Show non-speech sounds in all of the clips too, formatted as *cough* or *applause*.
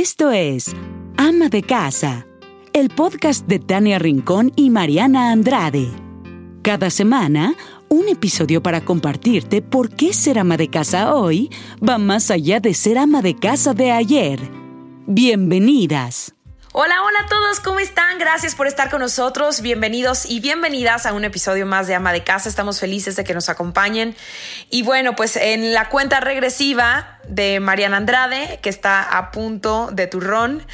Esto es Ama de Casa, el podcast de Tania Rincón y Mariana Andrade. Cada semana, un episodio para compartirte por qué ser ama de casa hoy va más allá de ser ama de casa de ayer. Bienvenidas. Hola, hola a todos, ¿cómo están? Gracias por estar con nosotros. Bienvenidos y bienvenidas a un episodio más de Ama de Casa. Estamos felices de que nos acompañen. Y bueno, pues en la cuenta regresiva de Mariana Andrade, que está a punto de turrón.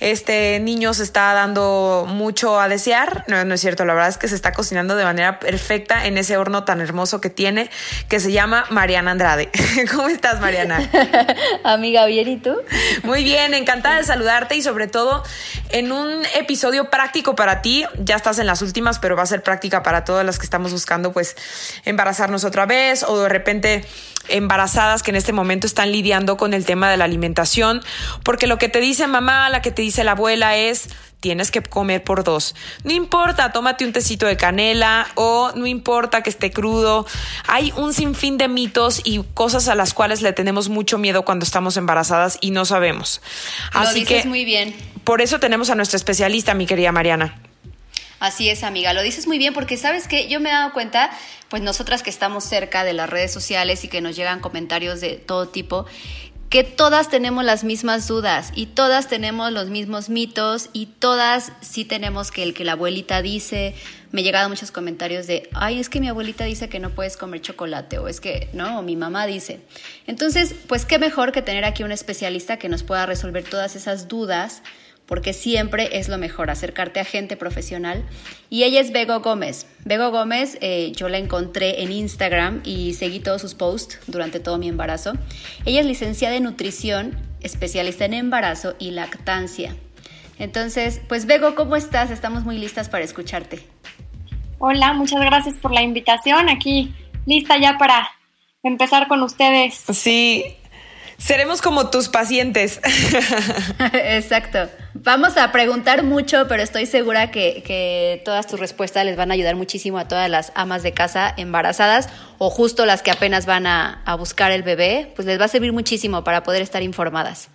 Este niño se está dando mucho a desear. No, no es cierto, la verdad es que se está cocinando de manera perfecta en ese horno tan hermoso que tiene, que se llama Mariana Andrade. *laughs* ¿Cómo estás, Mariana? *laughs* Amiga, bien, ¿y tú? Muy bien, encantada de saludarte y sobre todo en un episodio práctico para ti. Ya estás en las últimas, pero va a ser práctica para todas las que estamos buscando, pues, embarazarnos otra vez o de repente embarazadas que en este momento están lidiando con el tema de la alimentación, porque lo que te dice mamá, la que te dice la abuela es tienes que comer por dos. No importa, tómate un tecito de canela o no importa que esté crudo. Hay un sinfín de mitos y cosas a las cuales le tenemos mucho miedo cuando estamos embarazadas y no sabemos. Así que muy bien. Por eso tenemos a nuestra especialista, mi querida Mariana. Así es, amiga, lo dices muy bien porque sabes que yo me he dado cuenta, pues nosotras que estamos cerca de las redes sociales y que nos llegan comentarios de todo tipo, que todas tenemos las mismas dudas y todas tenemos los mismos mitos y todas sí tenemos que el que la abuelita dice, me llegan muchos comentarios de, ay, es que mi abuelita dice que no puedes comer chocolate o es que, no, o mi mamá dice. Entonces, pues qué mejor que tener aquí un especialista que nos pueda resolver todas esas dudas porque siempre es lo mejor acercarte a gente profesional. Y ella es Bego Gómez. Bego Gómez, eh, yo la encontré en Instagram y seguí todos sus posts durante todo mi embarazo. Ella es licenciada en nutrición, especialista en embarazo y lactancia. Entonces, pues Bego, ¿cómo estás? Estamos muy listas para escucharte. Hola, muchas gracias por la invitación. Aquí lista ya para empezar con ustedes. Sí, seremos como tus pacientes. *laughs* Exacto. Vamos a preguntar mucho, pero estoy segura que, todas tus respuestas les van a ayudar muchísimo a todas las amas de casa embarazadas o justo las que apenas van a, buscar el bebé, pues les va a servir muchísimo para poder estar informadas.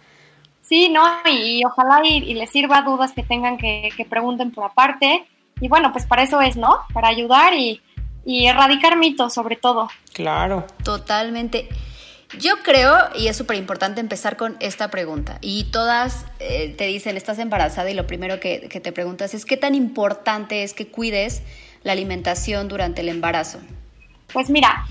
Sí, ¿no? Y, ojalá y, les sirva dudas que tengan que, que, pregunten por aparte. Y bueno, pues para eso es, ¿no? Para ayudar y, y erradicar mitos sobre todo. Claro. Totalmente. Yo creo, y es súper importante empezar con esta pregunta, y todas eh, te dicen, estás embarazada y lo primero que, te preguntas es, ¿qué tan importante es que cuides la alimentación durante el embarazo? Pues mira,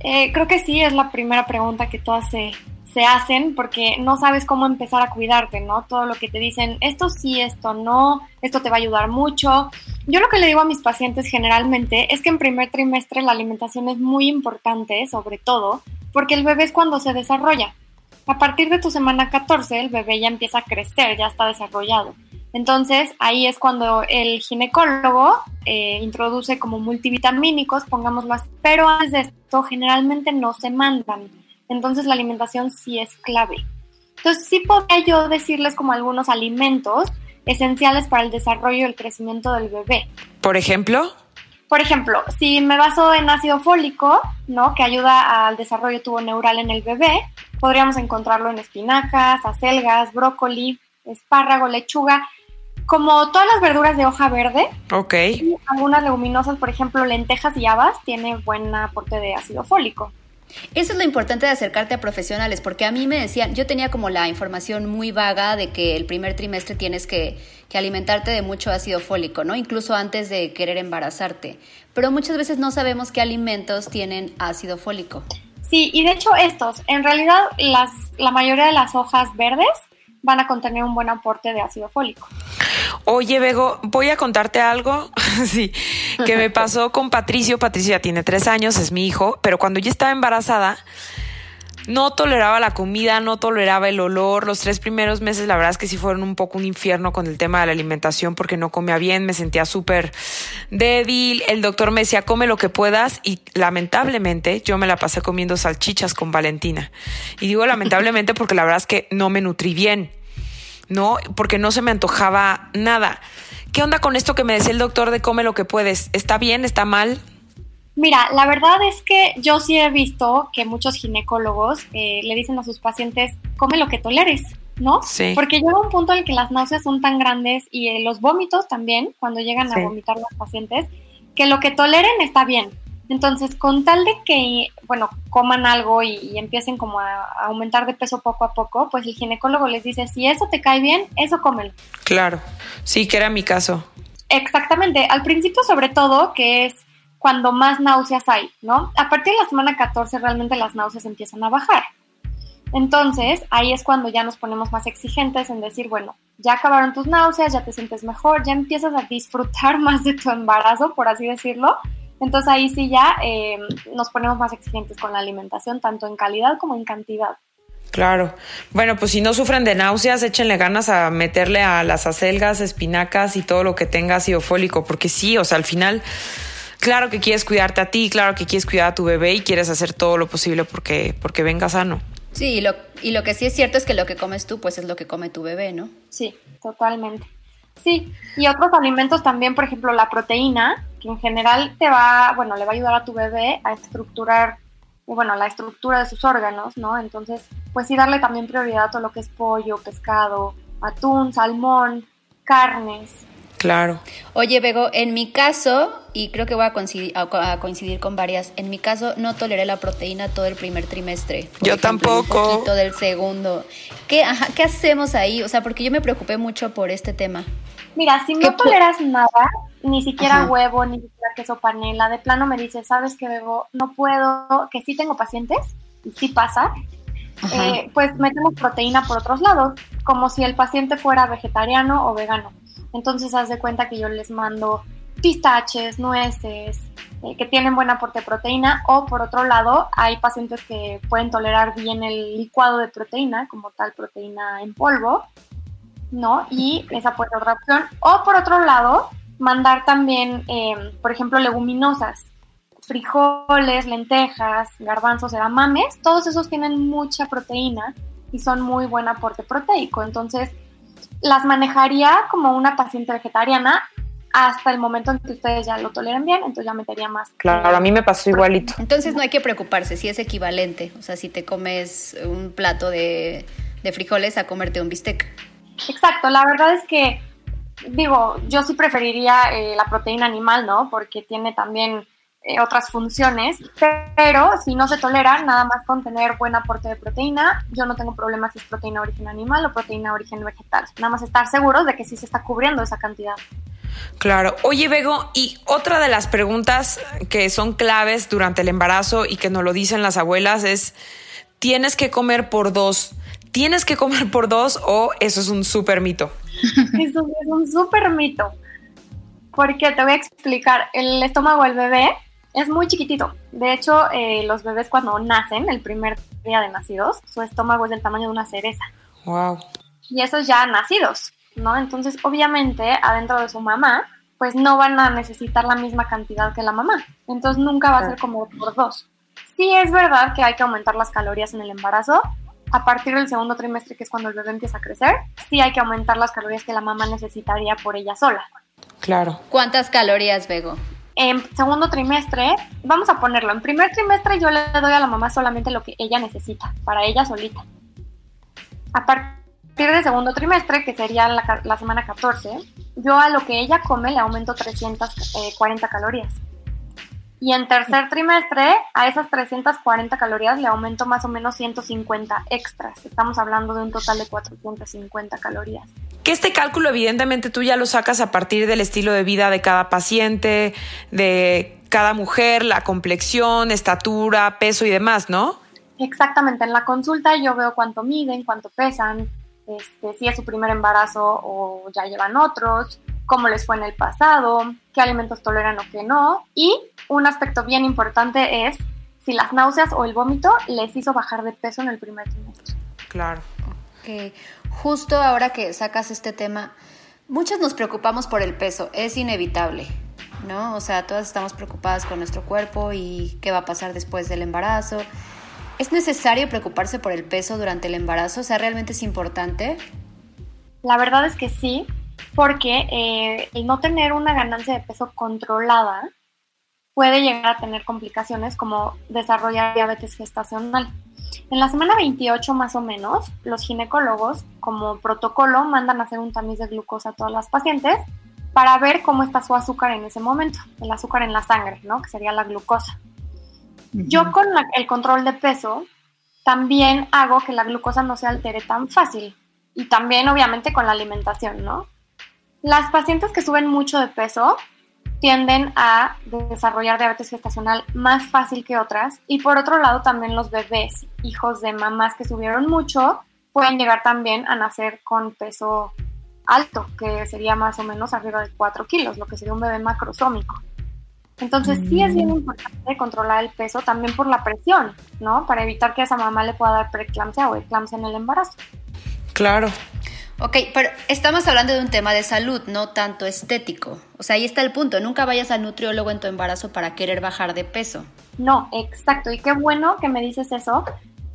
eh, creo que sí es la primera pregunta que todas se, se hacen porque no sabes cómo empezar a cuidarte, ¿no? Todo lo que te dicen, esto sí, esto no, esto te va a ayudar mucho. Yo lo que le digo a mis pacientes generalmente es que en primer trimestre la alimentación es muy importante, sobre todo, porque el bebé es cuando se desarrolla. A partir de tu semana 14, el bebé ya empieza a crecer, ya está desarrollado. Entonces, ahí es cuando el ginecólogo eh, introduce como multivitamínicos, pongámoslo así. Pero antes de esto, generalmente no se mandan. Entonces, la alimentación sí es clave. Entonces, sí podría yo decirles como algunos alimentos esenciales para el desarrollo y el crecimiento del bebé. Por ejemplo por ejemplo, si me baso en ácido fólico, ¿no? que ayuda al desarrollo tubo neural en el bebé, podríamos encontrarlo en espinacas, acelgas, brócoli, espárrago, lechuga, como todas las verduras de hoja verde. Ok. algunas leguminosas, por ejemplo, lentejas y habas, tiene buen aporte de ácido fólico. Eso es lo importante de acercarte a profesionales, porque a mí me decían, yo tenía como la información muy vaga de que el primer trimestre tienes que, alimentarte de mucho ácido fólico, ¿no? Incluso antes de querer embarazarte. Pero muchas veces no sabemos qué alimentos tienen ácido fólico. Sí, y de hecho estos, en realidad las, la mayoría de las hojas verdes van a contener un buen aporte de ácido fólico. Oye, Bego, voy a contarte algo, *laughs* sí, que me pasó con Patricio. Patricio ya tiene tres años, es mi hijo, pero cuando yo estaba embarazada, no toleraba la comida, no toleraba el olor. Los tres primeros meses, la verdad es que sí fueron un poco un infierno con el tema de la alimentación porque no comía bien, me sentía súper débil. El doctor me decía, come lo que puedas y lamentablemente yo me la pasé comiendo salchichas con Valentina. Y digo lamentablemente porque la verdad es que no me nutrí bien. ¿No? Porque no se me antojaba nada. ¿Qué onda con esto que me decía el doctor de come lo que puedes? ¿Está bien? ¿Está mal? Mira, la verdad es que yo sí he visto que muchos ginecólogos eh, le dicen a sus pacientes, come lo que toleres. ¿no? Sí. Porque llega un punto en el que las náuseas son tan grandes y eh, los vómitos también, cuando llegan Sí. a vomitar los pacientes, que lo que toleren está bien. Entonces, con tal de que, bueno, coman algo y, y empiecen como a, a aumentar de peso poco a poco, pues el ginecólogo les dice, si eso te cae bien, eso cómelo. Claro. Sí, que era mi caso. Exactamente, al principio sobre todo, que es cuando más náuseas hay, ¿no? A partir de la semana 14 realmente las náuseas empiezan a bajar. Entonces, ahí es cuando ya nos ponemos más exigentes en decir, bueno, ya acabaron tus náuseas, ya te sientes mejor, ya empiezas a disfrutar *laughs* más de tu embarazo, por así decirlo. Entonces ahí sí ya eh, nos ponemos más exigentes con la alimentación, tanto en calidad como en cantidad. Claro. Bueno, pues si no sufren de náuseas, échenle ganas a meterle a las acelgas, espinacas y todo lo que tenga ácido fólico, porque sí, o sea, al final, claro que quieres cuidarte a ti, claro que quieres cuidar a tu bebé y quieres hacer todo lo posible porque, porque venga sano. Sí, y lo, y lo que sí es cierto es que lo que comes tú, pues es lo que come tu bebé, ¿no? Sí, totalmente. Sí, y otros alimentos también, por ejemplo, la proteína, que en general te va, bueno, le va a ayudar a tu bebé a estructurar, bueno, la estructura de sus órganos, ¿no? Entonces, pues sí darle también prioridad a todo lo que es pollo, pescado, atún, salmón, carnes. Claro. Oye, Bego, en mi caso, y creo que voy a coincidir, a, coincidir con varias, en mi caso no toleré la proteína todo el primer trimestre. Por Yo ejemplo, tampoco. Un poquito del segundo. ¿Qué, ajá, ¿Qué hacemos ahí? O sea, porque yo me preocupé mucho por este tema. Mira, si ¿Qué no toleras nada, ni siquiera Ajá. huevo, ni siquiera queso panela, de plano me dices, ¿sabes qué, Bebo? No puedo, que sí tengo pacientes, y sí pasa, eh, pues metemos proteína por otros lados, como si el paciente fuera vegetariano o vegano. Entonces, haz de cuenta que yo les mando pistaches, nueces, eh, que tienen buen aporte de proteína, o por otro lado, hay pacientes que pueden tolerar bien el licuado de proteína, como tal proteína en polvo, ¿no? Y esa puede ser otra opción. O por otro lado, mandar también, eh, por ejemplo, leguminosas, frijoles, lentejas, garbanzos, edamames, todos esos tienen mucha proteína y son muy buen aporte proteico. Entonces, las manejaría como una paciente vegetariana hasta el momento en que ustedes ya lo toleren bien, entonces ya metería más. Claro, a mí me pasó igualito. Entonces no hay que preocuparse, si es equivalente. O sea, si te comes un plato de, de frijoles a comerte un bistec. Exacto, la verdad es que, digo, yo sí preferiría eh, la proteína animal, ¿no? Porque tiene también eh, otras funciones, pero si no se tolera, nada más con tener buen aporte de proteína, yo no tengo problema si es proteína origen animal o proteína origen vegetal. Nada más estar seguros de que sí se está cubriendo esa cantidad. Claro. Oye, Bego, y otra de las preguntas que son claves durante el embarazo y que nos lo dicen las abuelas es, ¿tienes que comer por dos? ¿Tienes que comer por dos o eso es un súper mito? Eso es un súper mito. Porque te voy a explicar, el estómago del bebé es muy chiquitito. De hecho, eh, los bebés cuando nacen, el primer día de nacidos, su estómago es del tamaño de una cereza. Wow. y esos ya nacidos, ¿no? Entonces, obviamente, adentro de su mamá, pues no van a necesitar la misma cantidad que la mamá. Entonces, nunca va a ser como por dos. Sí es verdad que hay que aumentar las calorías en el embarazo. A partir del segundo trimestre, que es cuando el bebé empieza a crecer, sí hay que aumentar las calorías que la mamá necesitaría por ella sola. Claro. ¿Cuántas calorías, Bego? En segundo trimestre, vamos a ponerlo, en primer trimestre yo le doy a la mamá solamente lo que ella necesita, para ella solita. A partir del segundo trimestre, que sería la, semana 14, yo a lo que ella come le aumento 340 calorías. Y en tercer trimestre, a esas 340 calorías le aumento más o menos 150 extras. Estamos hablando de un total de 450 calorías. Que este cálculo evidentemente tú ya lo sacas a partir del estilo de vida de cada paciente, de cada mujer, la complexión, estatura, peso y demás, ¿no? Exactamente, en la consulta yo veo cuánto miden, cuánto pesan, este, si es su primer embarazo o ya llevan otros, cómo les fue en el pasado, qué alimentos toleran o qué no. Y un aspecto bien importante es si las náuseas o el vómito les hizo bajar de peso en el primer trimestre. Claro. Que justo ahora que sacas este tema, muchas nos preocupamos por el peso, es inevitable, ¿no? O sea, todas estamos preocupadas con nuestro cuerpo y qué va a pasar después del embarazo. ¿Es necesario preocuparse por el peso durante el embarazo? O sea, ¿realmente es importante? La verdad es que sí, porque eh, el no tener una ganancia de peso controlada puede llegar a tener complicaciones como desarrollar diabetes gestacional. En la semana 28 más o menos, los ginecólogos como protocolo mandan a hacer un tamiz de glucosa a todas las pacientes para ver cómo está su azúcar en ese momento, el azúcar en la sangre, ¿no? Que sería la glucosa. Yo con el control de peso también hago que la glucosa no se altere tan fácil y también obviamente con la alimentación, ¿no? Las pacientes que suben mucho de peso tienden a desarrollar diabetes gestacional más fácil que otras y por otro lado también los bebés, hijos de mamás que subieron mucho, pueden llegar también a nacer con peso alto, que sería más o menos arriba de 4 kilos, lo que sería un bebé macrosómico. Entonces sí es bien mm. importante controlar el peso también por la presión, ¿no? Para evitar que a esa mamá le pueda dar preeclampsia o eclampsia en el embarazo. Claro. Ok, pero estamos hablando de un tema de salud, no tanto estético. O sea, ahí está el punto. Nunca vayas al nutriólogo en tu embarazo para querer bajar de peso. No, exacto. Y qué bueno que me dices eso,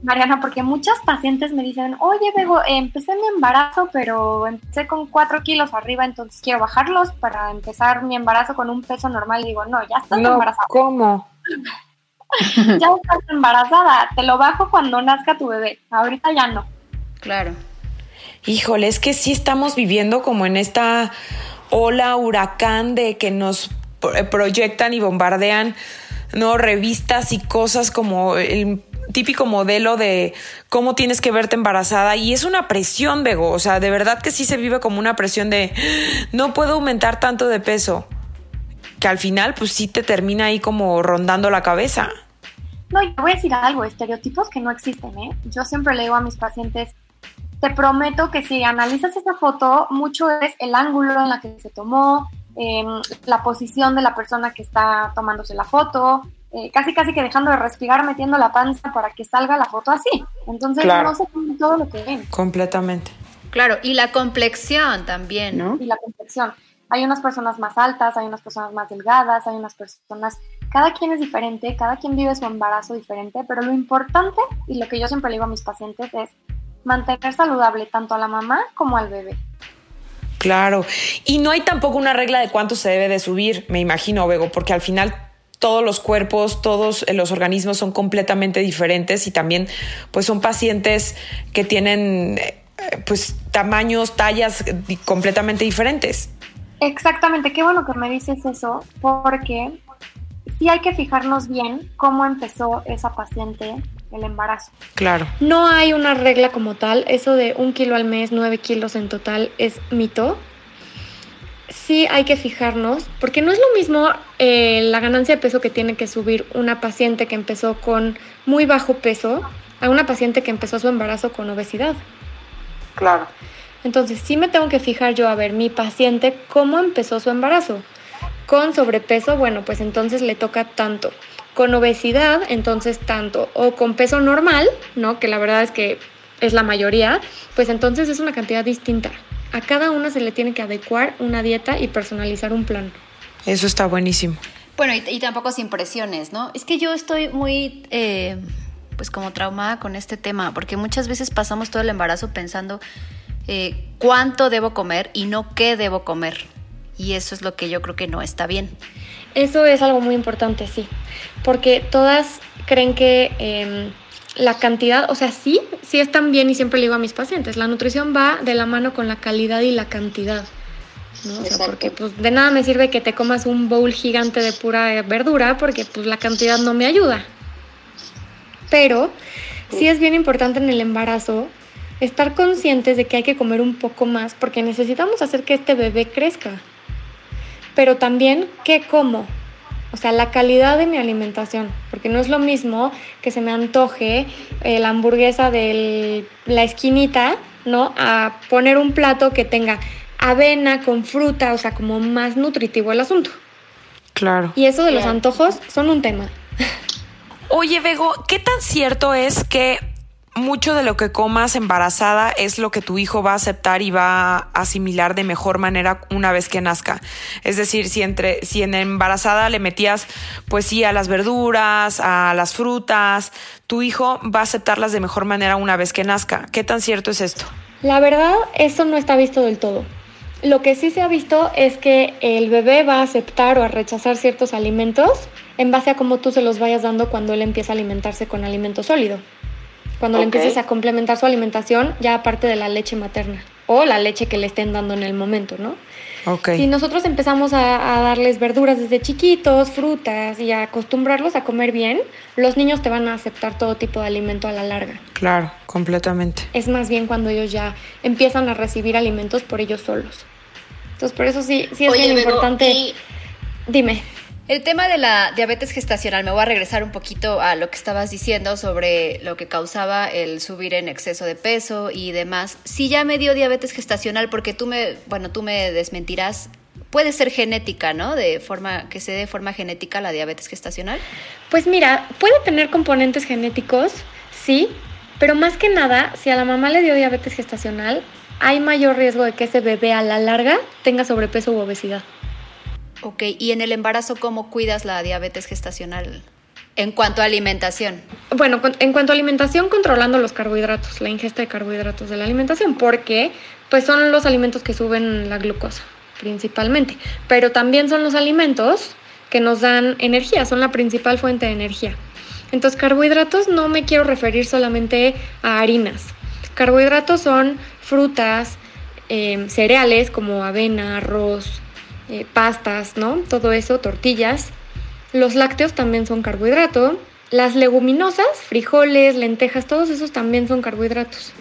Mariana, porque muchas pacientes me dicen, oye, Bego, empecé mi embarazo, pero empecé con cuatro kilos arriba, entonces quiero bajarlos para empezar mi embarazo con un peso normal. Y digo, no, ya estás no, embarazada. ¿Cómo? *laughs* ya estás embarazada, te lo bajo cuando nazca tu bebé, ahorita ya no. Claro. Híjole, es que sí estamos viviendo como en esta ola huracán de que nos proyectan y bombardean, ¿no? Revistas y cosas como el típico modelo de cómo tienes que verte embarazada y es una presión, Bego, o sea, de verdad que sí se vive como una presión de no puedo aumentar tanto de peso, que al final pues sí te termina ahí como rondando la cabeza. No, y te voy a decir algo, estereotipos que no existen, ¿eh? Yo siempre le digo a mis pacientes, te prometo que si analizas esa foto, mucho es el ángulo en la que se tomó, em, la posición de la persona que está tomándose la foto, eh, casi casi que dejando de respirar, metiendo la panza para que salga la foto así. Entonces no se come todo lo que ven. Completamente. Claro, y la complexión también, ¿no? Y la complexión. Hay unas personas más altas, hay unas personas más delgadas, hay unas personas... Cada quien es diferente, cada quien vive su embarazo diferente, pero lo importante y lo que yo siempre le digo a mis pacientes es mantener saludable tanto a la mamá como al bebé. Claro, y no hay tampoco una regla de cuánto se debe de subir, me imagino, Bego, porque al final todos los cuerpos, todos los organismos son completamente diferentes y también pues son pacientes que tienen eh, pues tamaños, tallas completamente diferentes. Exactamente, qué bueno que me dices eso, porque sí hay que fijarnos bien cómo empezó esa paciente el embarazo. Claro. No hay una regla como tal, eso de un kilo al mes, nueve kilos en total es mito sí hay que fijarnos, porque no es lo mismo eh, la ganancia de peso que tiene que subir una paciente que empezó con muy bajo peso a una paciente que empezó su embarazo con obesidad. Claro. Entonces sí me tengo que fijar yo a ver mi paciente cómo empezó su embarazo. Con sobrepeso, bueno, pues entonces le toca tanto. Con obesidad, entonces tanto. O con peso normal, ¿no? Que la verdad es que es la mayoría, pues entonces es una cantidad distinta a cada una se le tiene que adecuar una dieta y personalizar un plan. Eso está buenísimo. Bueno, y, tampoco sin presiones, ¿no? Es que yo estoy muy, eh, pues como traumada con este tema, porque muchas veces pasamos todo el embarazo pensando eh, cuánto debo comer y no qué debo comer. Y eso es lo que yo creo que no está bien. Eso es algo muy importante, sí, porque todas creen que... Em, la cantidad, o sea, sí, sí están bien y siempre le digo a mis pacientes, la nutrición va de la mano con la calidad y la cantidad. ¿no? O sea, porque pues de nada me sirve que te comas un bowl gigante de pura verdura porque pues la cantidad no me ayuda. Pero sí es bien importante en el embarazo estar conscientes de que hay que comer un poco más porque necesitamos hacer que este bebé crezca. Pero también qué como, o sea, la calidad de mi alimentación, porque no es lo mismo que se me antoje eh, la hamburguesa de la esquinita, ¿no? A poner un plato que tenga avena con fruta, o sea, como más nutritivo el asunto. Claro. Y eso de los antojos son un tema. Oye, Bego, ¿qué tan cierto es que mucho de lo que comas embarazada es lo que tu hijo va a aceptar y va a asimilar de mejor manera una vez que nazca. Es decir, si entre si en embarazada le metías pues sí a las verduras, a las frutas, tu hijo va a aceptarlas de mejor manera una vez que nazca. ¿Qué tan cierto es esto? La verdad, eso no está visto del todo. Lo que sí se ha visto es que el bebé va a aceptar o a rechazar ciertos alimentos en base a cómo tú se los vayas dando cuando él empieza a alimentarse con alimento sólido. Cuando le empieces a complementar su alimentación ya aparte de la leche materna o la leche que le estén dando en el momento, ¿no? Okay. Si nosotros empezamos a, darles verduras desde chiquitos, frutas y a acostumbrarlos a comer bien, los niños te van a aceptar todo tipo de alimento a la larga. Claro, completamente. Es más bien cuando ellos ya empiezan a recibir alimentos por ellos solos. Entonces, por eso sí, sí es bien importante. Dime. El tema de la diabetes gestacional, me voy a regresar un poquito a lo que estabas diciendo sobre lo que causaba el subir en exceso de peso y demás. Si ya me dio diabetes gestacional, porque tú me, bueno, tú me desmentirás, puede ser genética, ¿no? De forma que se dé de forma genética la diabetes gestacional. Pues mira, puede tener componentes genéticos, sí, pero más que nada, si a la mamá le dio diabetes gestacional, hay mayor riesgo de que ese bebé a la larga tenga sobrepeso u obesidad. Ok, ¿y en el embarazo cómo cuidas la diabetes gestacional? En cuanto a alimentación. Bueno, en cuanto a alimentación, controlando los carbohidratos, la ingesta de carbohidratos de la alimentación, porque pues son los alimentos que suben la glucosa, principalmente. Pero también son los alimentos que nos dan energía, son la principal fuente de energía. Entonces, carbohidratos no me quiero referir solamente a harinas. Carbohidratos son frutas, eh, cereales como avena, arroz, eh, pastas, ¿no? Todo eso, tortillas. Los lácteos también son carbohidrato. Las leguminosas, frijoles, lentejas, todos esos también son carbohidratos.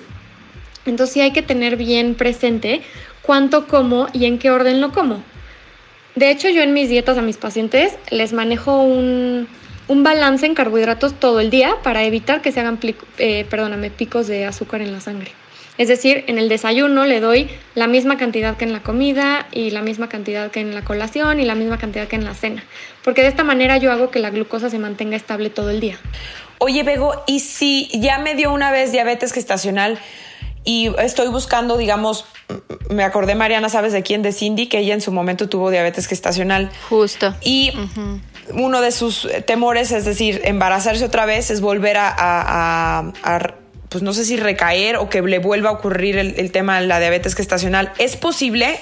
Entonces sí hay que tener bien presente cuánto como y en qué orden lo como. De hecho, yo en mis dietas a mis pacientes les manejo un, balance en carbohidratos todo el día para evitar que se hagan eh, picos de azúcar en la sangre. Es decir, en el desayuno le doy la misma cantidad que en la comida y la misma cantidad que en la colación y la misma cantidad que en la cena, porque de esta manera yo hago que la glucosa se mantenga estable todo el día. Oye, Bego, ¿y si ya me dio una vez diabetes gestacional y estoy buscando, digamos, me acordé, Mariana, ¿sabes de quién? De Cindy, que ella en su momento tuvo diabetes gestacional. Justo. Y uno de sus temores, es decir, embarazarse otra vez, es volver a pues no sé si recaer o que le vuelva a ocurrir el, tema de la diabetes gestacional. ¿Es posible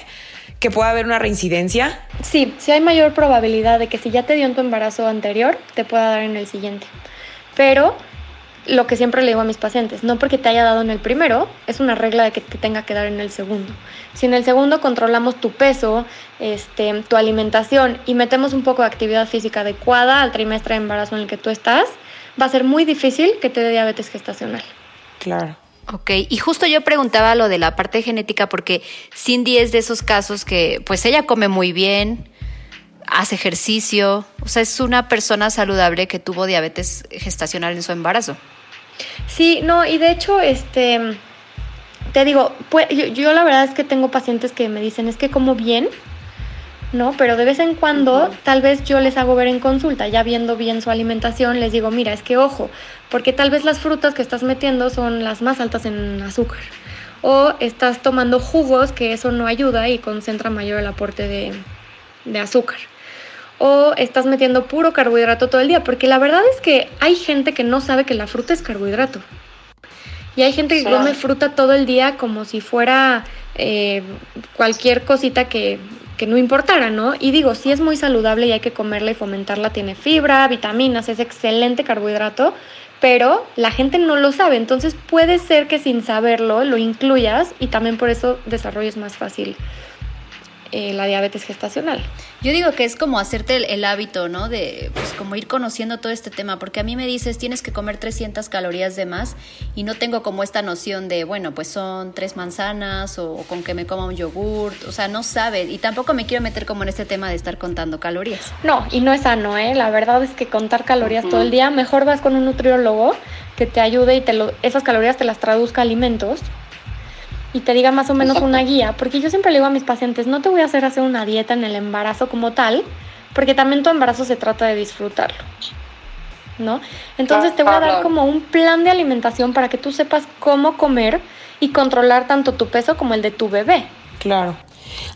que pueda haber una reincidencia? Sí, sí hay mayor probabilidad de que si ya te dio en tu embarazo anterior, te pueda dar en el siguiente. Pero lo que siempre le digo a mis pacientes, no porque te haya dado en el primero, es una regla de que te tenga que dar en el segundo. Si en el segundo controlamos tu peso, este, tu alimentación y metemos un poco de actividad física adecuada al trimestre de embarazo en el que tú estás, va a ser muy difícil que te dé diabetes gestacional. Claro. Ok, y justo yo preguntaba lo de la parte genética porque Cindy es de esos casos que pues ella come muy bien, hace ejercicio, o sea, es una persona saludable que tuvo diabetes gestacional en su embarazo. Sí, no, y de hecho, este, te digo, pues, yo, yo la verdad es que tengo pacientes que me dicen, es que como bien, ¿no? Pero de vez en cuando tal vez yo les hago ver en consulta, ya viendo bien su alimentación, les digo, mira, es que ojo, porque tal vez las frutas que estás metiendo son las más altas en azúcar. O estás tomando jugos que eso no ayuda y concentra mayor el aporte de, de azúcar. O estás metiendo puro carbohidrato todo el día, porque la verdad es que hay gente que no sabe que la fruta es carbohidrato. Y hay gente que come fruta todo el día como si fuera eh, cualquier cosita que que no importara, ¿no? Y digo, sí es muy saludable y hay que comerla y fomentarla, tiene fibra, vitaminas, es excelente carbohidrato, pero la gente no lo sabe, entonces puede ser que sin saberlo lo incluyas y también por eso desarrolles más fácil eh, la diabetes gestacional. Yo digo que es como hacerte el, hábito, ¿no? De, pues, como ir conociendo todo este tema, porque a mí me dices, tienes que comer 300 calorías de más y no tengo como esta noción de, bueno, pues son tres manzanas o, con que me coma un yogurt, o sea, no sabe, y tampoco me quiero meter como en este tema de estar contando calorías. No, y no es sano, ¿eh? La verdad es que contar calorías todo el día, mejor vas con un nutriólogo que te ayude y te lo, esas calorías te las traduzca a alimentos y te diga más o menos una guía, porque yo siempre le digo a mis pacientes, no te voy a hacer hacer una dieta en el embarazo como tal, porque también tu embarazo se trata de disfrutarlo. ¿No? Entonces te voy a dar como un plan de alimentación para que tú sepas cómo comer y controlar tanto tu peso como el de tu bebé. Claro.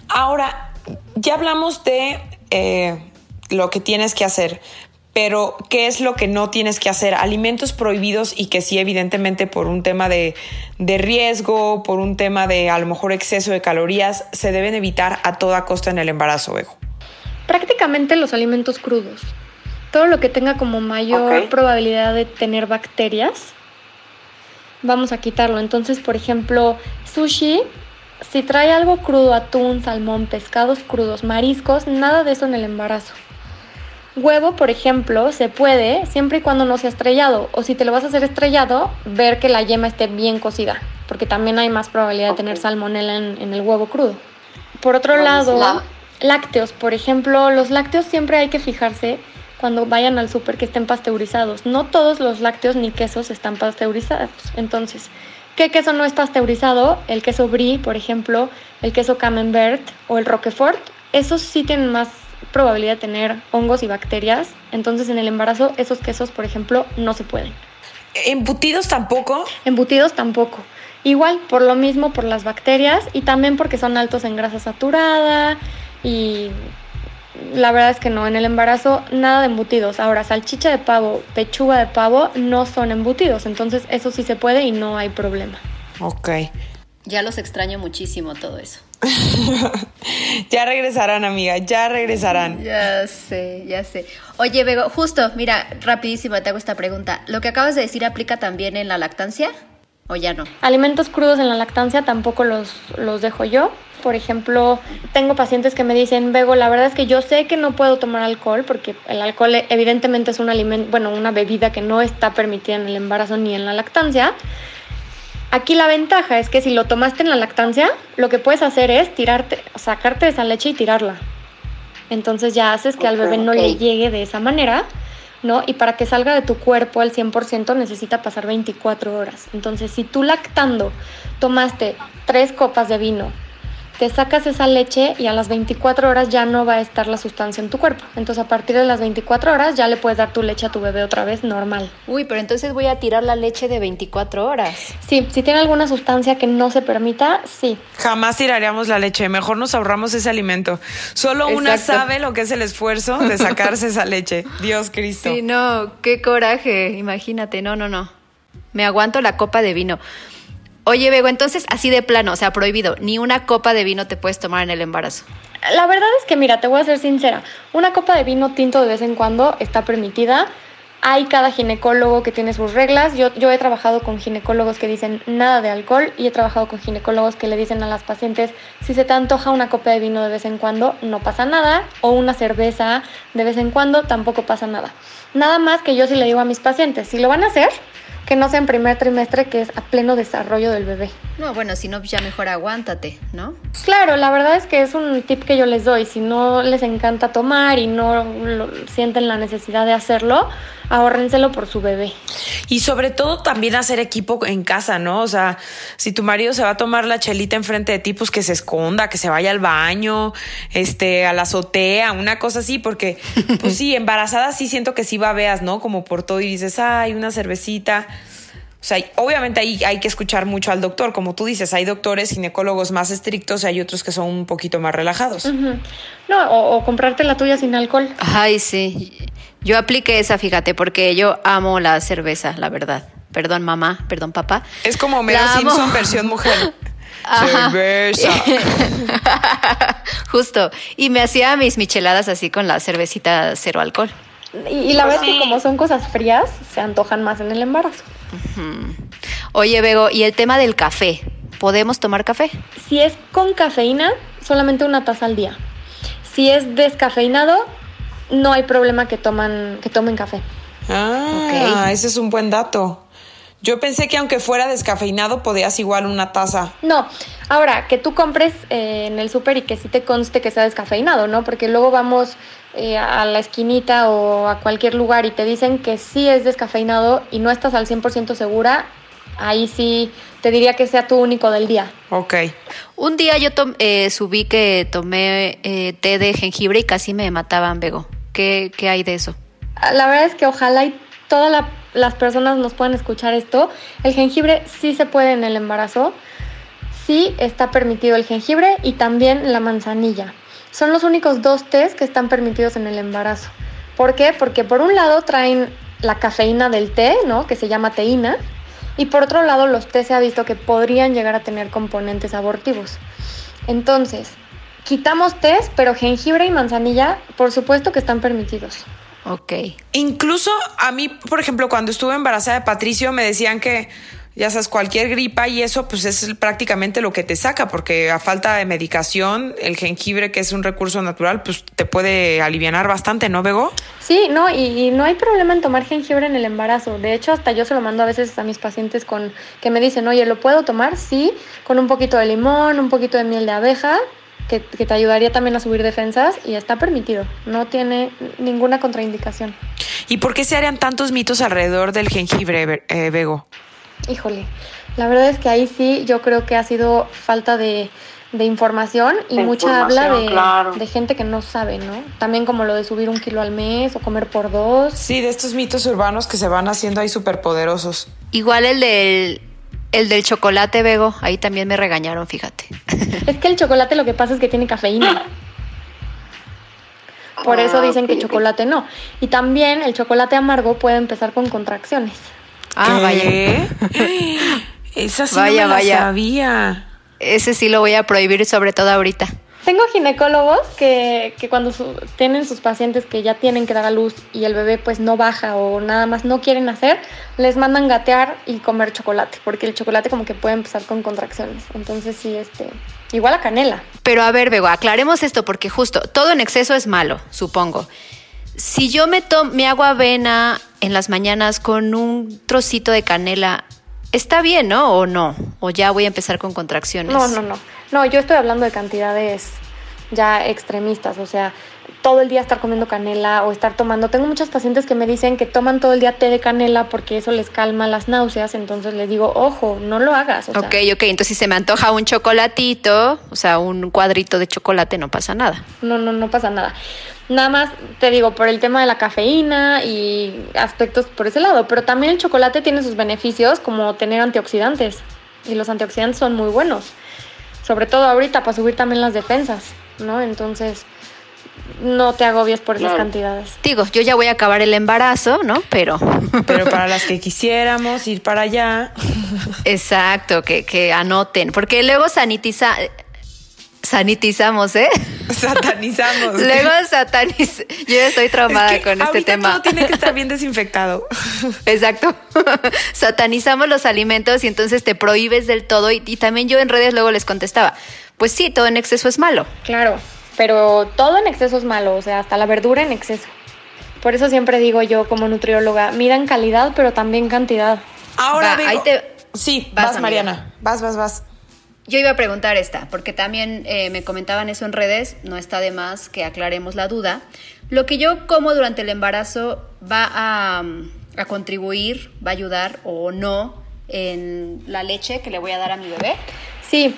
Ahora, ya hablamos de eh, lo que tienes que hacer, pero ¿qué es lo que no tienes que hacer? Alimentos prohibidos y que sí, evidentemente, por un tema de, riesgo, por un tema de a lo mejor exceso de calorías, se deben evitar a toda costa en el embarazo, Ego. Prácticamente los alimentos crudos. Todo lo que tenga como mayor probabilidad de tener bacterias vamos a quitarlo. Entonces, por ejemplo, sushi, si trae algo crudo, atún, salmón, pescados crudos, mariscos, nada de eso en el embarazo. Huevo, por ejemplo, se puede siempre y cuando no sea estrellado. O si te lo vas a hacer estrellado, ver que la yema esté bien cocida, porque también hay más probabilidad de tener salmonela en, el huevo crudo. Por otro lado, lácteos, por ejemplo, los lácteos siempre hay que fijarse cuando vayan al súper que estén pasteurizados. No todos los lácteos ni quesos están pasteurizados. Entonces, ¿qué queso no es pasteurizado? El queso brie, por ejemplo, el queso camembert o el roquefort. Esos sí tienen más probabilidad de tener hongos y bacterias. Entonces en el embarazo esos quesos, por ejemplo, no se pueden. ¿Embutidos tampoco? Embutidos tampoco. Igual, por lo mismo, por las bacterias y también porque son altos en grasa saturada y la verdad es que no, en el embarazo nada de embutidos. Ahora, salchicha de pavo, pechuga de pavo no son embutidos, entonces eso sí se puede y no hay problema. Ok. Ya los extraño muchísimo todo eso. *laughs* ya regresarán, amiga, ya regresarán. Ya sé, ya sé. Oye, Bego, justo, mira, rapidísimo te hago esta pregunta. ¿Lo que acabas de decir aplica también en la lactancia o ya no? Alimentos crudos en la lactancia tampoco los, los dejo yo. Por ejemplo, tengo pacientes que me dicen, Bego, la verdad es que yo sé que no puedo tomar alcohol porque el alcohol evidentemente es un alimento, bueno, una bebida que no está permitida en el embarazo ni en la lactancia Aquí la ventaja es que si lo tomaste en la lactancia, lo que puedes hacer es tirarte, sacarte esa leche y tirarla. Entonces ya haces que al bebé no le llegue de esa manera, ¿no? Y para que salga de tu cuerpo al 100% necesita pasar 24 horas. Entonces, si tú lactando tomaste tres copas de vino te sacas esa leche y a las 24 horas ya no va a estar la sustancia en tu cuerpo. Entonces a partir de las 24 horas ya le puedes dar tu leche a tu bebé otra vez normal. Uy, pero entonces voy a tirar la leche de 24 horas. Sí, si tiene alguna sustancia que no se permita, sí. Jamás tiraríamos la leche, mejor nos ahorramos ese alimento. Solo una sabe lo que es el esfuerzo de sacarse esa leche. Dios Cristo. Sí, no, qué coraje, imagínate, no, no, no. Me aguanto la copa de vino. Oye, Bego, entonces así de plano, o sea, prohibido, ni una copa de vino te puedes tomar en el embarazo. La verdad es que, mira, te voy a ser sincera, una copa de vino tinto de vez en cuando está permitida. Hay cada ginecólogo que tiene sus reglas. Yo, yo he trabajado con ginecólogos que dicen nada de alcohol y he trabajado con ginecólogos que le dicen a las pacientes, si se te antoja una copa de vino de vez en cuando, no pasa nada, o una cerveza de vez en cuando, tampoco pasa nada. Nada más que yo sí le digo a mis pacientes, si lo van a hacer, que no sea en primer trimestre, que es a pleno desarrollo del bebé. No, bueno, si no, ya mejor aguántate, ¿no? Claro, la verdad es que es un tip que yo les doy. Si no les encanta tomar y no sienten la necesidad de hacerlo, ahórrenselo por su bebé. Y sobre todo también hacer equipo en casa, ¿no? O sea, si tu marido se va a tomar la chelita enfrente de ti, pues que se esconda, que se vaya al baño, este, a la azotea, una cosa así, porque, pues *laughs* sí, embarazada sí siento que sí babeas, ¿no? Como por todo y dices, ay, una cervecita. O sea, obviamente ahí hay que escuchar mucho al doctor, como tú dices, hay doctores ginecólogos más estrictos y hay otros que son un poquito más relajados. No, o, o, comprarte la tuya sin alcohol. Ay, sí. Yo apliqué esa, fíjate, porque yo amo la cerveza, la verdad. Perdón, mamá, perdón, papá. Es como Mero Simpson versión mujer. *laughs* Cerveza. *laughs* Justo. Y me hacía mis micheladas así con la cervecita cero alcohol. Y, la verdad es que como son cosas frías, se antojan más en el embarazo. Oye, Bego, ¿y el tema del café? ¿Podemos tomar café? Si es con cafeína, solamente una taza al día. Si es descafeinado, no hay problema que, toman, que tomen café. Ah, ese es un buen dato. Yo pensé que aunque fuera descafeinado podías igual una taza. No, ahora que tú compres eh, en el súper y que sí te conste que sea descafeinado, ¿no? Porque luego vamos eh, a la esquinita o a cualquier lugar y te dicen que sí es descafeinado y no estás al 100% segura, ahí sí te diría que sea tu único del día. Ok. Un día yo eh, subí que tomé té de jengibre y casi me mataban, Bego. ¿Qué, ¿Qué hay de eso? La verdad es que ojalá y toda la las personas nos pueden escuchar esto, el jengibre sí se puede en el embarazo, sí está permitido el jengibre y también la manzanilla. Son los únicos dos tés que están permitidos en el embarazo. ¿Por qué? Porque por un lado traen la cafeína del té, ¿no? Que se llama teína. Y por otro lado, los tés se ha visto que podrían llegar a tener componentes abortivos. Entonces, quitamos tés, pero jengibre y manzanilla, por supuesto que están permitidos. Ok. Incluso a mí, por ejemplo, cuando estuve embarazada de Patricio, me decían que ya sabes, cualquier gripa y eso pues es prácticamente lo que te saca, porque a falta de medicación, el jengibre, que es un recurso natural, pues te puede aliviar bastante, ¿no, Bego? Sí, no, y, no hay problema en tomar jengibre en el embarazo. De hecho, hasta yo se lo mando a veces a mis pacientes con que me dicen, oye, ¿lo puedo tomar? Sí, con un poquito de limón, un poquito de miel de abeja, que, te ayudaría también a subir defensas y está permitido, no tiene ninguna contraindicación. ¿Y por qué se harían tantos mitos alrededor del jengibre, eh, Bego? Híjole, la verdad es que ahí sí yo creo que ha sido falta de, información y mucha habla de, de, gente que no sabe, ¿no? También como lo de subir un kilo al mes o comer por dos. Sí, de estos mitos urbanos que se van haciendo ahí súper poderosos. Igual el del, el del chocolate, Bego, ahí también me regañaron, fíjate. *laughs* Es que el chocolate lo que pasa es que tiene cafeína. Por eso ah, dicen que chocolate no. Y también el chocolate amargo puede empezar con contracciones. Ah, vaya. *gasps* Esa sí vaya, no vaya. sabía. Ese sí lo voy a prohibir, sobre todo ahorita. Tengo ginecólogos que, que cuando tienen sus pacientes que ya tienen que dar a luz y el bebé pues no baja o nada más no quieren hacer, les mandan gatear y comer chocolate, porque el chocolate como que puede empezar con contracciones. Entonces sí, este, igual a canela. Pero a ver, Bego, aclaremos esto porque justo todo en exceso es malo, supongo. Si yo me, me hago avena en las mañanas con un trocito de canela, está bien, ¿no? ¿O no? ¿O ya voy a empezar con contracciones? No, no, no. No, yo estoy hablando de cantidades ya extremistas, o sea, todo el día estar comiendo canela o estar tomando. Tengo muchos pacientes que me dicen que toman todo el día té de canela porque eso les calma las náuseas, entonces les digo, ojo, no lo hagas. ok, ok, entonces si se me antoja un chocolatito, o sea, un cuadrito de chocolate, no pasa nada. No, no, no pasa nada. Nada más te digo por el tema de la cafeína y aspectos por ese lado, pero también el chocolate tiene sus beneficios como tener antioxidantes y los antioxidantes son muy buenos, sobre todo ahorita para subir también las defensas, ¿no? Entonces no te agobies por esas cantidades. Digo, yo ya voy a acabar el embarazo, ¿no? Pero *laughs* pero para las que quisiéramos ir para allá. Exacto, que, que anoten, porque luego sanitiza sanitizamos, ¿eh? *laughs* Satanizamos. Luego sataniz. Yo estoy traumada con este tema. Todo tiene que estar bien *laughs* desinfectado. Exacto. Satanizamos los alimentos y entonces te prohíbes del todo. Y, y, también yo en redes luego les contestaba, pues sí, todo en exceso es malo. Claro, pero todo en exceso es malo, o sea, hasta la verdura en exceso. Por eso siempre digo yo como nutrióloga, miran calidad, pero también cantidad. Ahora, ahí te... Sí, vas, Mariana. Vas, vas, vas. Yo iba a preguntar esta, porque también eh, me comentaban eso en redes, no está de más que aclaremos la duda. Lo que yo como durante el embarazo va a, a contribuir, va a ayudar o no en la leche que le voy a dar a mi bebé. Sí,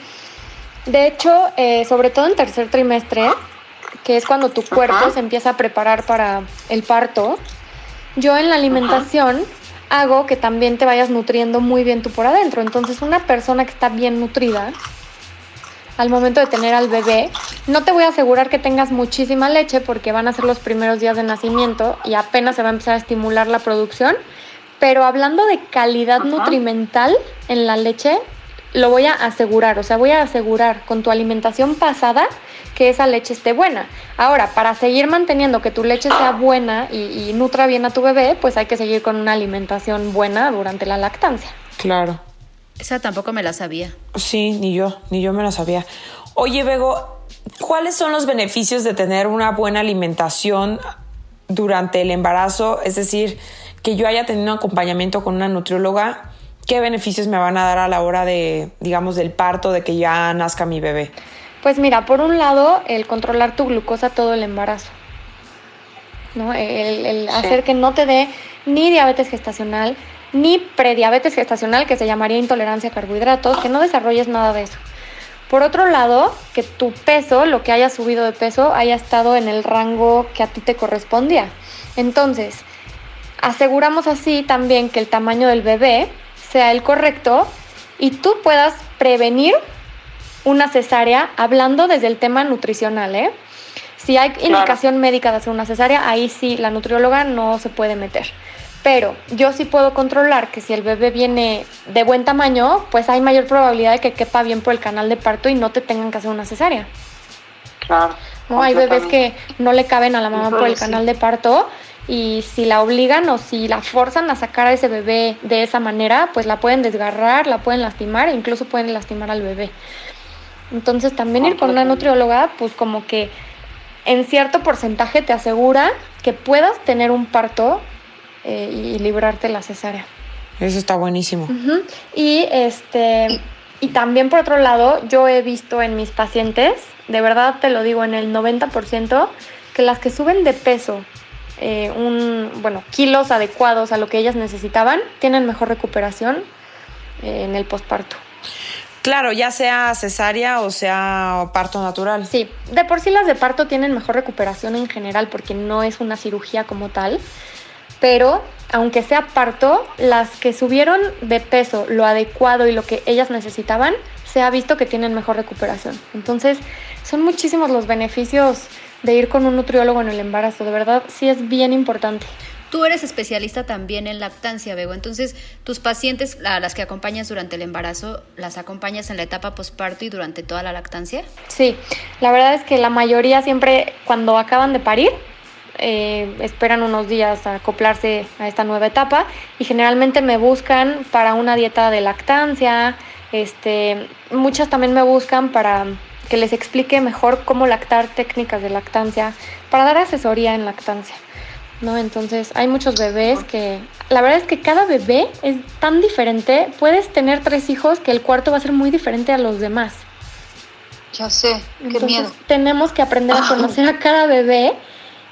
de hecho, eh, sobre todo en tercer trimestre, que es cuando tu cuerpo se empieza a preparar para el parto, yo en la alimentación hago que también te vayas nutriendo muy bien tú por adentro. Entonces, una persona que está bien nutrida, al momento de tener al bebé, no te voy a asegurar que tengas muchísima leche porque van a ser los primeros días de nacimiento y apenas se va a empezar a estimular la producción. Pero hablando de calidad nutrimental en la leche, lo voy a asegurar, o sea, voy a asegurar con tu alimentación pasada que esa leche esté buena. Ahora, para seguir manteniendo que tu leche sea buena y, nutra bien a tu bebé, pues hay que seguir con una alimentación buena durante la lactancia. Claro. Esa tampoco me la sabía. Sí, ni yo, ni yo me la sabía. Oye, Bego, ¿cuáles son los beneficios de tener una buena alimentación durante el embarazo? Es decir, que yo haya tenido un acompañamiento con una nutrióloga. ¿Qué beneficios me van a dar a la hora de, digamos, del parto, de que ya nazca mi bebé? Pues mira, por un lado, el controlar tu glucosa todo el embarazo. ¿no? El, hacer que no te dé ni diabetes gestacional, ni prediabetes gestacional, que se llamaría intolerancia a carbohidratos, que no desarrolles nada de eso. Por otro lado, que tu peso, lo que haya subido de peso, haya estado en el rango que a ti te correspondía. Entonces, aseguramos así también que el tamaño del bebé sea el correcto y tú puedas prevenir una cesárea, hablando desde el tema nutricional, ¿eh? Si hay indicación médica de hacer una cesárea, ahí sí la nutrióloga no se puede meter. Pero yo sí puedo controlar que si el bebé viene de buen tamaño, pues hay mayor probabilidad de que quepa bien por el canal de parto y no te tengan que hacer una cesárea. Claro. ¿No? Hay bebés que no le caben a la mamá por el canal de parto y si la obligan o si la forzan a sacar a ese bebé de esa manera, pues la pueden desgarrar, la pueden lastimar e incluso pueden lastimar al bebé. Entonces también ir con una nutrióloga, pues como que en cierto porcentaje te asegura que puedas tener un parto eh, y librarte la cesárea. Eso está buenísimo. Y este y también por otro lado, yo he visto en mis pacientes, de verdad te lo digo, en el 90%, que las que suben de peso, eh, un, bueno, kilos adecuados a lo que ellas necesitaban, tienen mejor recuperación eh, en el posparto. Claro, ya sea cesárea o sea parto natural. Sí, de por sí las de parto tienen mejor recuperación en general porque no es una cirugía como tal, pero aunque sea parto, las que subieron de peso lo adecuado y lo que ellas necesitaban, se ha visto que tienen mejor recuperación. Entonces, son muchísimos los beneficios de ir con un nutriólogo en el embarazo, de verdad, sí es bien importante. Tú eres especialista también en lactancia, Bego. Entonces, tus pacientes, a las que acompañas durante el embarazo, ¿las acompañas en la etapa posparto y durante toda la lactancia? Sí, la verdad es que la mayoría siempre cuando acaban de parir, eh, esperan unos días a acoplarse a esta nueva etapa y generalmente me buscan para una dieta de lactancia, este, muchas también me buscan para que les explique mejor cómo lactar técnicas de lactancia, para dar asesoría en lactancia. ¿no? Entonces hay muchos bebés que, la verdad es que cada bebé es tan diferente, puedes tener tres hijos que el cuarto va a ser muy diferente a los demás. Ya sé, qué miedo. Tenemos que aprender a conocer a cada bebé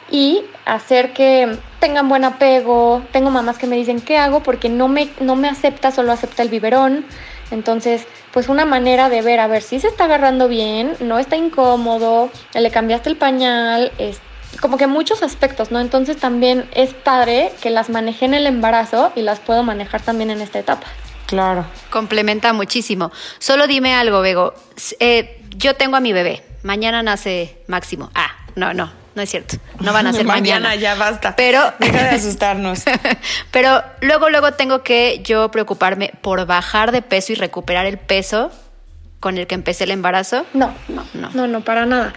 y hacer que tengan buen apego. Tengo mamás que me dicen, ¿qué hago? Porque no me, no me acepta, solo acepta el biberón. Entonces, pues una manera de ver, a ver si se está agarrando bien, no está incómodo, le cambiaste el pañal, es, como que muchos aspectos, ¿no? Entonces también es padre que las maneje en el embarazo y las puedo manejar también en esta etapa. Claro. Complementa muchísimo. Solo dime algo, Bego. Eh, yo tengo a mi bebé. Mañana nace Máximo. Ah, no, no, no es cierto. No van a ser *laughs* mañana. mañana. ya basta. Pero *laughs* deja de asustarnos. *laughs* pero luego luego tengo que yo preocuparme por bajar de peso y recuperar el peso con el que empecé el embarazo. No, no, no, no, no para nada.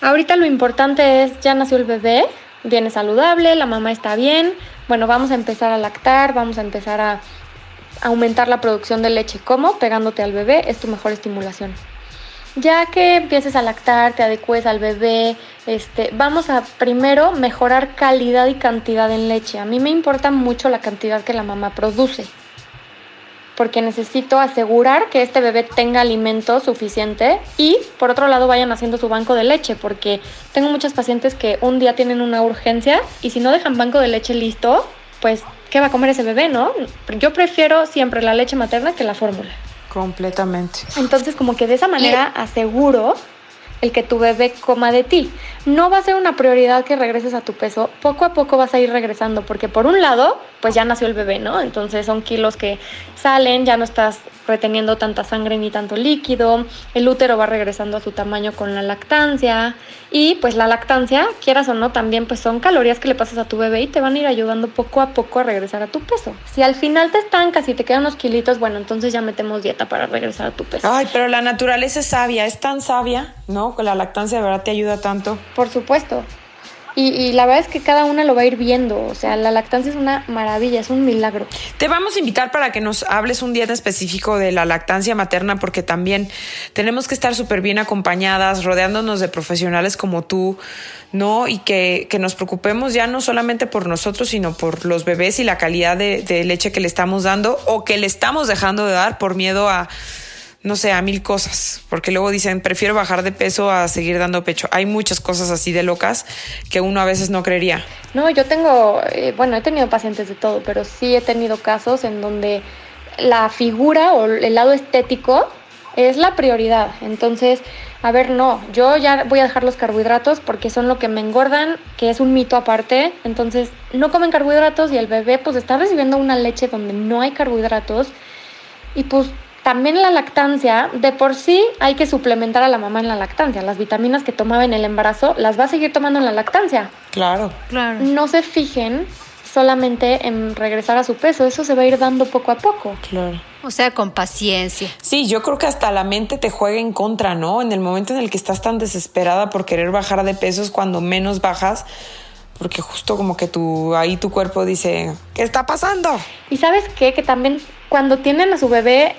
Ahorita lo importante es ya nació el bebé, viene saludable, la mamá está bien. Bueno, vamos a empezar a lactar, vamos a empezar a aumentar la producción de leche. ¿Cómo? Pegándote al bebé es tu mejor estimulación ya que empieces a lactar, te adecues al bebé, este, vamos a primero mejorar calidad y cantidad en leche. A mí me importa mucho la cantidad que la mamá produce, porque necesito asegurar que este bebé tenga alimento suficiente y por otro lado vayan haciendo su banco de leche, porque tengo muchos pacientes que un día tienen una urgencia y si no dejan banco de leche listo, pues ¿qué va a comer ese bebé, no? Yo prefiero siempre la leche materna que la fórmula. Completamente. Entonces, como que de esa manera aseguro el que tu bebé coma de ti. No va a ser una prioridad que regreses a tu peso, poco a poco vas a ir regresando, porque por un lado, pues ya nació el bebé, ¿no? Entonces son kilos que salen, ya no estás reteniendo tanta sangre ni tanto líquido, el útero va regresando a su tamaño con la lactancia y pues la lactancia, quieras o no, también pues son calorías que le pasas a tu bebé y te van a ir ayudando poco a poco a regresar a tu peso. Si al final te estancas y te quedan unos kilitos, bueno, entonces ya metemos dieta para regresar a tu peso. Ay, pero la naturaleza es sabia, es tan sabia, ¿no? Con la lactancia de verdad te ayuda tanto. Por supuesto. Y, la verdad es que cada una lo va a ir viendo. O sea, la lactancia es una maravilla, es un milagro. Te vamos a invitar para que nos hables un día específico de la lactancia materna, porque también tenemos que estar súper bien acompañadas, rodeándonos de profesionales como tú, ¿no? Y que, que, nos preocupemos ya no solamente por nosotros, sino por los bebés y la calidad de, de leche que le estamos dando o que le estamos dejando de dar por miedo a no sé, a mil cosas, porque luego dicen, prefiero bajar de peso a seguir dando pecho. Hay muchas cosas así de locas que uno a veces no creería. No, yo tengo, eh, bueno, he tenido pacientes de todo, pero sí he tenido casos en donde la figura o el lado estético es la prioridad. Entonces, a ver, no, yo ya voy a dejar los carbohidratos porque son lo que me engordan, que es un mito aparte. Entonces, no comen carbohidratos y el bebé pues está recibiendo una leche donde no hay carbohidratos. Y pues también la lactancia, de por sí hay que suplementar a la mamá en la lactancia. Las vitaminas que tomaba en el embarazo las va a seguir tomando en la lactancia. Claro. Claro. No se fijen solamente en regresar a su peso, eso se va a ir dando poco a poco. Claro. O sea, con paciencia. Sí, yo creo que hasta la mente te juega en contra, ¿no? En el momento en el que estás tan desesperada por querer bajar de pesos, cuando menos bajas, porque justo como que tu, ahí tu cuerpo dice, ¿qué está pasando? Y sabes qué, que también cuando tienen a su bebé,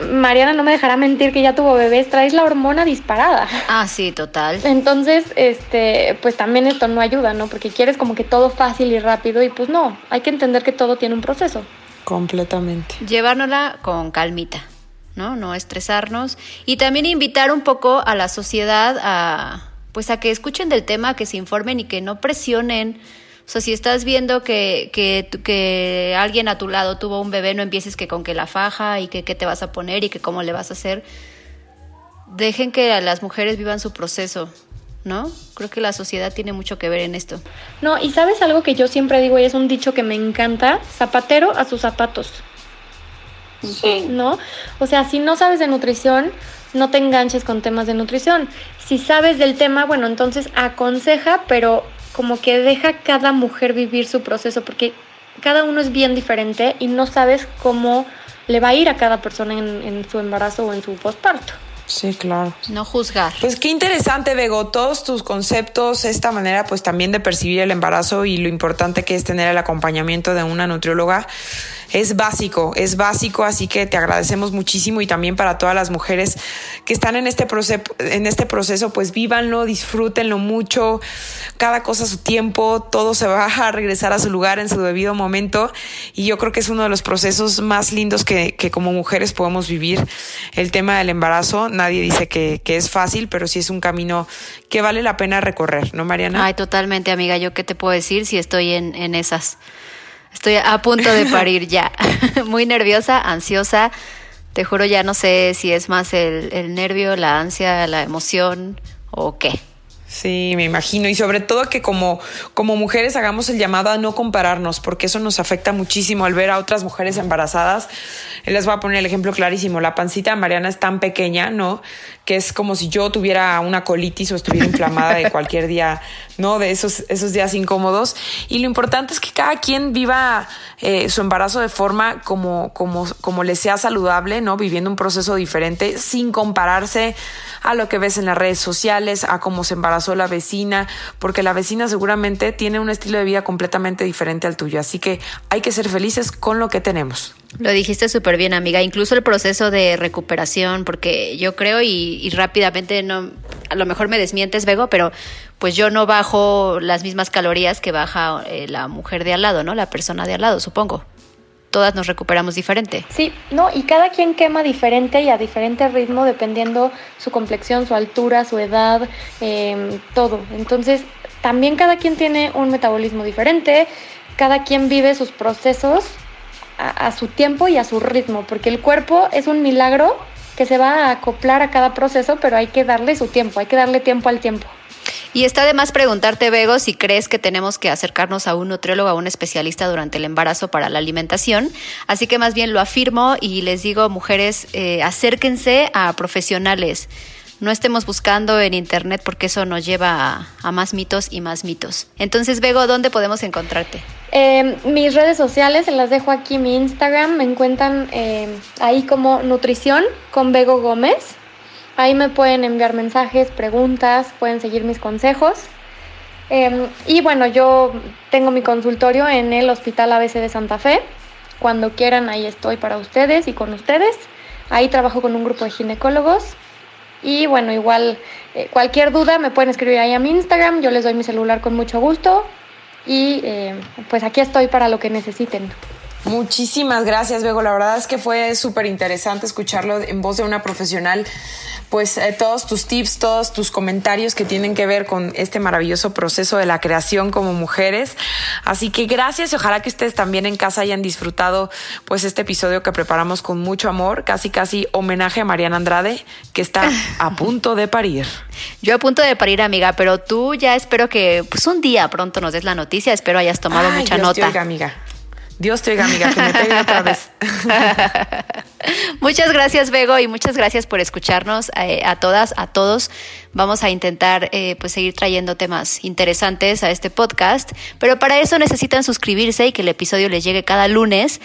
Mariana no me dejará mentir que ya tuvo bebés, traes la hormona disparada. Ah, sí, total. Entonces, este, pues también esto no ayuda, ¿no? Porque quieres como que todo fácil y rápido y pues no, hay que entender que todo tiene un proceso. Completamente. Llevárnosla con calmita, ¿no? No estresarnos y también invitar un poco a la sociedad a pues a que escuchen del tema, que se informen y que no presionen. O sea, si estás viendo que, que, que alguien a tu lado tuvo un bebé, no empieces que con que la faja y que qué te vas a poner y que cómo le vas a hacer. Dejen que las mujeres vivan su proceso, ¿no? Creo que la sociedad tiene mucho que ver en esto. No, y sabes algo que yo siempre digo y es un dicho que me encanta, zapatero a sus zapatos. Sí. ¿No? O sea, si no sabes de nutrición, no te enganches con temas de nutrición. Si sabes del tema, bueno, entonces aconseja, pero como que deja cada mujer vivir su proceso, porque cada uno es bien diferente y no sabes cómo le va a ir a cada persona en, en su embarazo o en su postparto. Sí, claro. No juzgar. Pues qué interesante, Bego, todos tus conceptos, esta manera pues también de percibir el embarazo y lo importante que es tener el acompañamiento de una nutrióloga es básico, es básico, así que te agradecemos muchísimo y también para todas las mujeres que están en este proceso, en este proceso pues vívanlo, disfrútenlo mucho, cada cosa a su tiempo, todo se va a regresar a su lugar en su debido momento y yo creo que es uno de los procesos más lindos que, como mujeres podemos vivir, el tema del embarazo, nadie dice que, es fácil, pero sí es un camino que vale la pena recorrer, ¿no, Mariana? Ay, totalmente, amiga, yo qué te puedo decir si estoy en esas. Estoy a punto de parir ya. *laughs* Muy nerviosa, ansiosa. Te juro, ya no sé si es más el, el, nervio, la ansia, la emoción o qué. Sí, me imagino. Y sobre todo que como, como mujeres hagamos el llamado a no compararnos, porque eso nos afecta muchísimo al ver a otras mujeres embarazadas. Les voy a poner el ejemplo clarísimo. La pancita de Mariana es tan pequeña, ¿no? Que es como si yo tuviera una colitis o estuviera inflamada de *laughs* cualquier día, ¿no? De esos, esos días incómodos. Y lo importante es que cada quien viva eh, su embarazo de forma como, como, como le sea saludable, ¿no? Viviendo un proceso diferente, sin compararse a lo que ves en las redes sociales, a cómo se embarazó la vecina, porque la vecina seguramente tiene un estilo de vida completamente diferente al tuyo. Así que hay que ser felices con lo que tenemos. Lo dijiste súper bien, amiga. Incluso el proceso de recuperación, porque yo creo y, y, rápidamente no, a lo mejor me desmientes, Bego, pero pues yo no bajo las mismas calorías que baja eh, la mujer de al lado, ¿no? La persona de al lado, supongo. Todas nos recuperamos diferente. Sí, no, y cada quien quema diferente y a diferente ritmo dependiendo su complexión, su altura, su edad, eh, todo. Entonces, también cada quien tiene un metabolismo diferente, cada quien vive sus procesos a, su tiempo y a su ritmo, porque el cuerpo es un milagro que se va a acoplar a cada proceso, pero hay que darle su tiempo, hay que darle tiempo al tiempo. Y está de más preguntarte, Bego, si crees que tenemos que acercarnos a un nutriólogo, a un especialista durante el embarazo para la alimentación. Así que más bien lo afirmo y les digo, mujeres, eh, acérquense a profesionales. No estemos buscando en internet porque eso nos lleva a, más mitos y más mitos. Entonces, Bego, ¿dónde podemos encontrarte? Eh, mis redes sociales, se las dejo aquí, mi Instagram, me encuentran eh, ahí como Nutrición con Bego Gómez. Ahí me pueden enviar mensajes, preguntas, pueden seguir mis consejos. Eh, y bueno, yo tengo mi consultorio en el Hospital ABC de Santa Fe. Cuando quieran, ahí estoy para ustedes y con ustedes. Ahí trabajo con un grupo de ginecólogos. Y bueno, igual eh, cualquier duda me pueden escribir ahí a mi Instagram. Yo les doy mi celular con mucho gusto. Y eh, pues aquí estoy para lo que necesiten. Muchísimas gracias, Bego. La verdad es que fue súper interesante escucharlo en voz de una profesional. Pues eh, todos tus tips, todos tus comentarios que tienen que ver con este maravilloso proceso de la creación como mujeres. Así que gracias y ojalá que ustedes también en casa hayan disfrutado pues este episodio que preparamos con mucho amor, casi casi homenaje a Mariana Andrade, que está *laughs* a punto de parir. Yo a punto de parir, amiga, pero tú ya espero que pues un día pronto nos des la noticia, espero hayas tomado Ay, mucha Dios nota. Te oiga, amiga. Dios te oiga, amiga, que me pegue otra vez. *laughs* muchas gracias, Bego, y muchas gracias por escucharnos eh, a todas, a todos. Vamos a intentar eh, pues seguir trayendo temas interesantes a este podcast, pero para eso necesitan suscribirse y que el episodio les llegue cada lunes.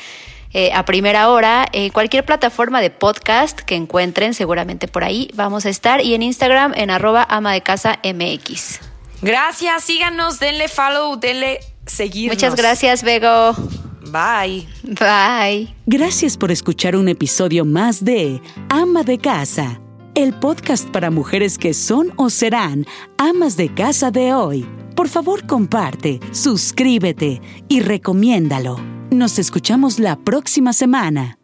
Eh, a primera hora, en cualquier plataforma de podcast que encuentren, seguramente por ahí vamos a estar, y en Instagram en arroba ama de casa MX. Gracias, síganos, denle follow, denle seguir. Muchas gracias, Bego. Bye. Bye. Gracias por escuchar un episodio más de Ama de Casa, el podcast para mujeres que son o serán amas de casa de hoy. Por favor, comparte, suscríbete y recomiéndalo. Nos escuchamos la próxima semana.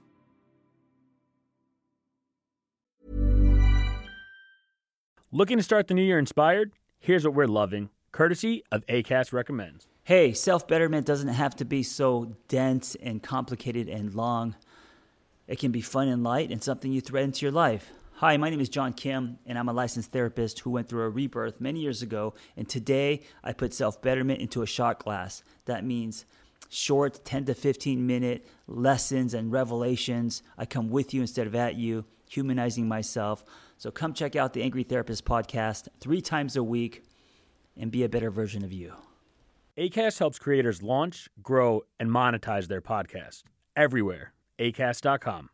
Looking to start the new year inspired? Here's what we're loving, courtesy of ACAST Recommends. Hey, self betterment doesn't have to be so dense and complicated and long. It can be fun and light and something you thread into your life. Hi, my name is John Kim, and I'm a licensed therapist who went through a rebirth many years ago. And today I put self betterment into a shot glass. That means short 10 to 15 minute lessons and revelations. I come with you instead of at you, humanizing myself. So come check out the Angry Therapist podcast three times a week and be a better version of you. ACAST helps creators launch, grow, and monetize their podcast everywhere. ACAST.com.